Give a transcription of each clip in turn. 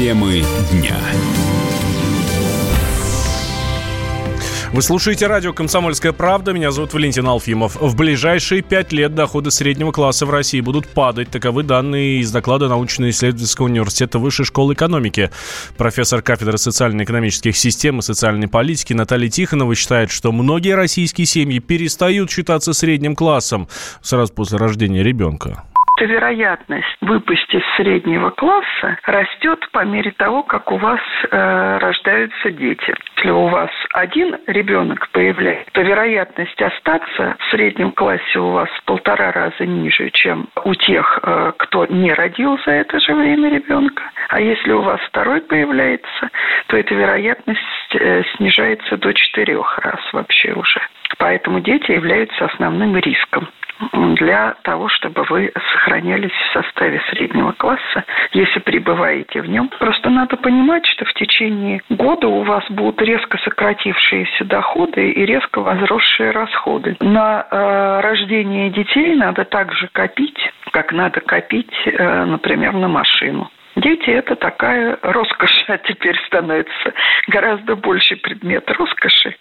Темы дня. Вы слушаете радио «Комсомольская правда». Меня зовут Валентин Алфимов. В ближайшие пять лет доходы среднего класса в России будут падать. Таковы данные из доклада научно-исследовательского университета Высшей школы экономики. Профессор кафедры социально-экономических систем и социальной политики Наталья Тихонова считает, что многие российские семьи перестают считаться средним классом сразу после рождения ребенка что вероятность выпасть из среднего класса растет по мере того, как у вас э, рождаются дети. Если у вас один ребенок появляется, то вероятность остаться в среднем классе у вас в полтора раза ниже, чем у тех, э, кто не родил за это же время ребенка. А если у вас второй появляется, то эта вероятность э, снижается до четырех раз вообще уже. Поэтому дети являются основным риском для того, чтобы вы сохранялись в составе среднего класса, если пребываете в нем. Просто надо понимать, что в течение года у вас будут резко сократившиеся доходы и резко возросшие расходы. На э, рождение детей надо также копить, как надо копить, э, например, на машину. Дети – это такая роскошь, а теперь становится гораздо больше предмет роскоши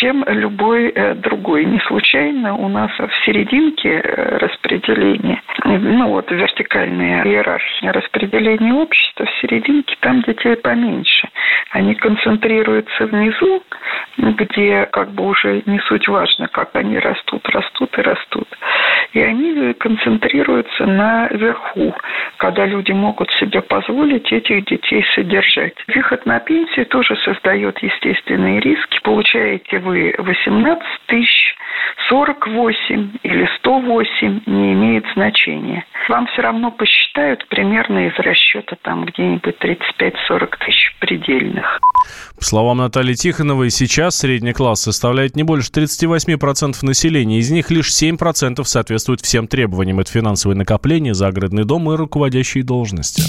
чем любой э, другой. Не случайно у нас в серединке э, распределения, ну вот вертикальная иерархия распределения общества, в серединке там детей поменьше. Они концентрируются внизу, где как бы уже не суть важно, как они растут, растут и растут. Они концентрируются наверху, когда люди могут себе позволить этих детей содержать. Выход на пенсию тоже создает естественные риски. Получаете вы 18 тысяч, 48 или 108 не имеет значения. Вам все равно посчитают примерно из расчета там где-нибудь 35-40 тысяч предельных. По словам Натальи Тихоновой, сейчас средний класс составляет не больше 38% населения. Из них лишь 7% соответствуют всем требованиям. Это финансовое накопление, загородный дом и руководящие должности.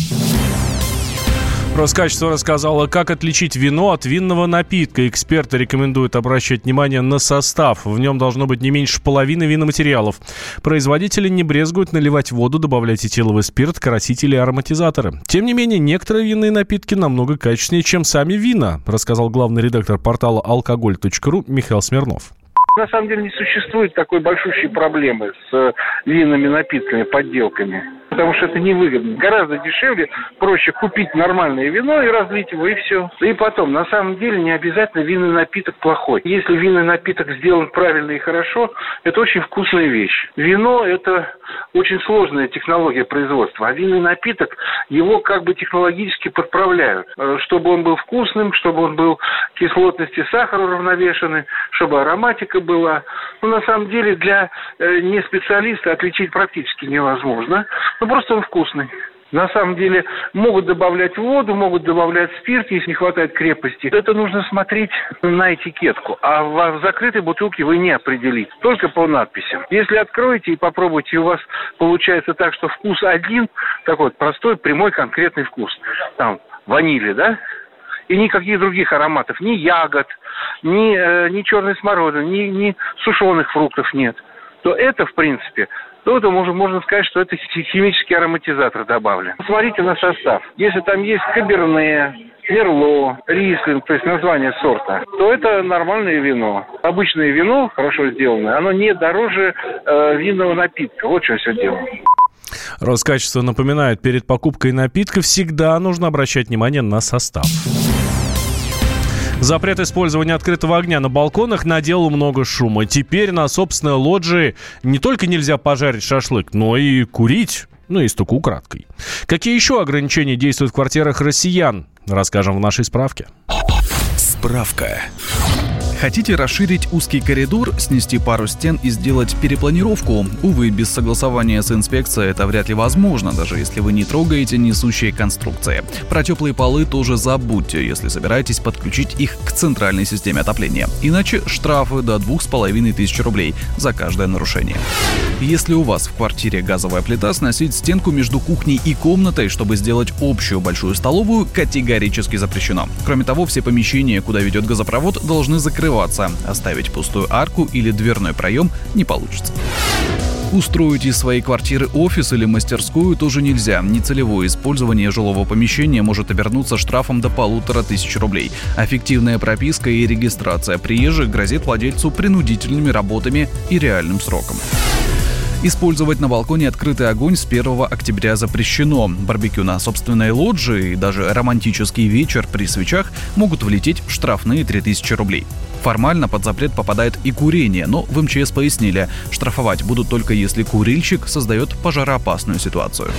Роскачество рассказала, как отличить вино от винного напитка. Эксперты рекомендуют обращать внимание на состав. В нем должно быть не меньше половины виноматериалов. Производители не брезгуют наливать воду, добавлять этиловый спирт, красители и ароматизаторы. Тем не менее, некоторые винные напитки намного качественнее, чем сами вина, рассказал главный редактор портала алкоголь.ру Михаил Смирнов. На самом деле не существует такой большущей проблемы с винными напитками, подделками потому что это невыгодно. Гораздо дешевле, проще купить нормальное вино и разлить его, и все. И потом, на самом деле, не обязательно винный напиток плохой. Если винный напиток сделан правильно и хорошо, это очень вкусная вещь. Вино – это очень сложная технология производства, а винный напиток, его как бы технологически подправляют, э, чтобы он был вкусным, чтобы он был кислотности сахара уравновешенный, чтобы ароматика была. Ну, на самом деле, для э, не специалиста отличить практически невозможно. Ну, просто он вкусный. На самом деле могут добавлять воду, могут добавлять спирт, если не хватает крепости. Это нужно смотреть на этикетку. А в закрытой бутылке вы не определите, только по надписям. Если откроете и попробуете, у вас получается так, что вкус один, такой простой, прямой, конкретный вкус. Там ванили, да? И никаких других ароматов, ни ягод, ни, э, ни черной смородины, ни, ни сушеных фруктов нет то это, в принципе, то это можно, можно сказать, что это химический ароматизатор добавлен. Посмотрите на состав. Если там есть каберне, мерло, рислинг, то есть название сорта, то это нормальное вино. Обычное вино, хорошо сделанное, оно не дороже э, винного напитка. Вот что все дело. Роскачество напоминает, перед покупкой напитка всегда нужно обращать внимание на состав. Запрет использования открытого огня на балконах наделал много шума. Теперь на собственной лоджии не только нельзя пожарить шашлык, но и курить. Ну, и стуку краткой. Какие еще ограничения действуют в квартирах россиян? Расскажем в нашей справке. Справка. Хотите расширить узкий коридор, снести пару стен и сделать перепланировку? Увы, без согласования с инспекцией это вряд ли возможно, даже если вы не трогаете несущие конструкции. Про теплые полы тоже забудьте, если собираетесь подключить их к центральной системе отопления. Иначе штрафы до 2500 рублей за каждое нарушение. Если у вас в квартире газовая плита, сносить стенку между кухней и комнатой, чтобы сделать общую большую столовую, категорически запрещено. Кроме того, все помещения, куда ведет газопровод, должны закрываться. Оставить пустую арку или дверной проем не получится. Устроить из своей квартиры офис или мастерскую тоже нельзя. Нецелевое использование жилого помещения может обернуться штрафом до полутора тысяч рублей. А прописка и регистрация приезжих грозит владельцу принудительными работами и реальным сроком. Использовать на балконе открытый огонь с 1 октября запрещено. Барбекю на собственной лоджии и даже романтический вечер при свечах могут влететь в штрафные 3000 рублей. Формально под запрет попадает и курение, но в МЧС пояснили, штрафовать будут только если курильщик создает пожароопасную ситуацию.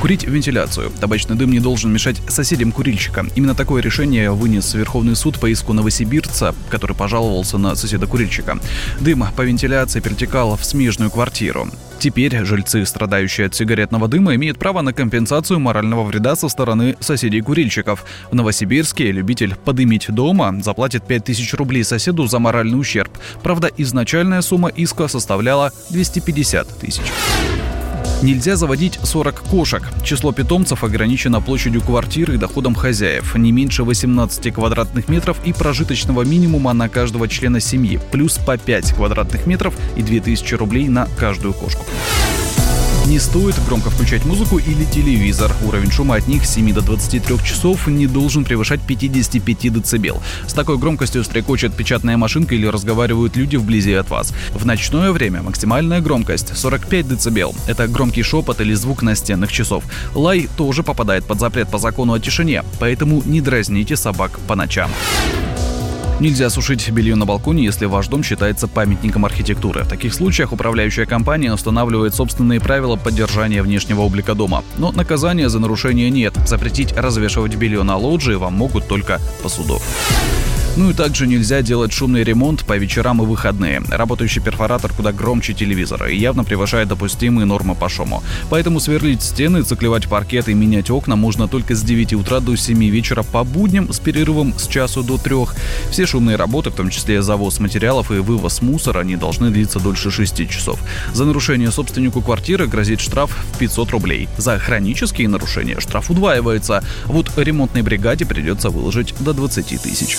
Курить вентиляцию. Табачный дым не должен мешать соседям курильщика. Именно такое решение вынес Верховный суд по иску новосибирца, который пожаловался на соседа курильщика. Дым по вентиляции перетекал в смежную квартиру. Теперь жильцы, страдающие от сигаретного дыма, имеют право на компенсацию морального вреда со стороны соседей-курильщиков. В Новосибирске любитель подымить дома заплатит 5000 рублей соседу за моральный ущерб. Правда, изначальная сумма иска составляла 250 тысяч. Нельзя заводить 40 кошек. Число питомцев ограничено площадью квартиры и доходом хозяев. Не меньше 18 квадратных метров и прожиточного минимума на каждого члена семьи. Плюс по 5 квадратных метров и 2000 рублей на каждую кошку. Не стоит громко включать музыку или телевизор. Уровень шума от них с 7 до 23 часов не должен превышать 55 дБ. С такой громкостью стрекочет печатная машинка или разговаривают люди вблизи от вас. В ночное время максимальная громкость 45 дБ. Это громкий шепот или звук настенных часов. Лай тоже попадает под запрет по закону о тишине, поэтому не дразните собак по ночам. Нельзя сушить белье на балконе, если ваш дом считается памятником архитектуры. В таких случаях управляющая компания устанавливает собственные правила поддержания внешнего облика дома. Но наказания за нарушение нет. Запретить развешивать белье на лоджии вам могут только по суду. Ну и также нельзя делать шумный ремонт по вечерам и выходные. Работающий перфоратор куда громче телевизора и явно превышает допустимые нормы по шуму. Поэтому сверлить стены, циклевать паркет и менять окна можно только с 9 утра до 7 вечера по будням с перерывом с часу до 3. Все шумные работы, в том числе завоз материалов и вывоз мусора, не должны длиться дольше 6 часов. За нарушение собственнику квартиры грозит штраф в 500 рублей. За хронические нарушения штраф удваивается. Вот ремонтной бригаде придется выложить до 20 тысяч.